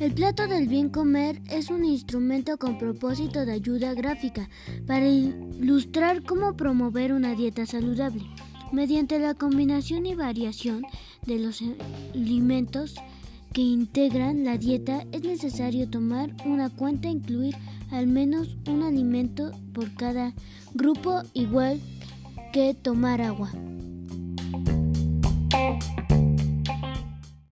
El plato del bien comer es un instrumento con propósito de ayuda gráfica para ilustrar cómo promover una dieta saludable. Mediante la combinación y variación de los alimentos que integran la dieta es necesario tomar una cuenta e incluir al menos un alimento por cada grupo igual que tomar agua.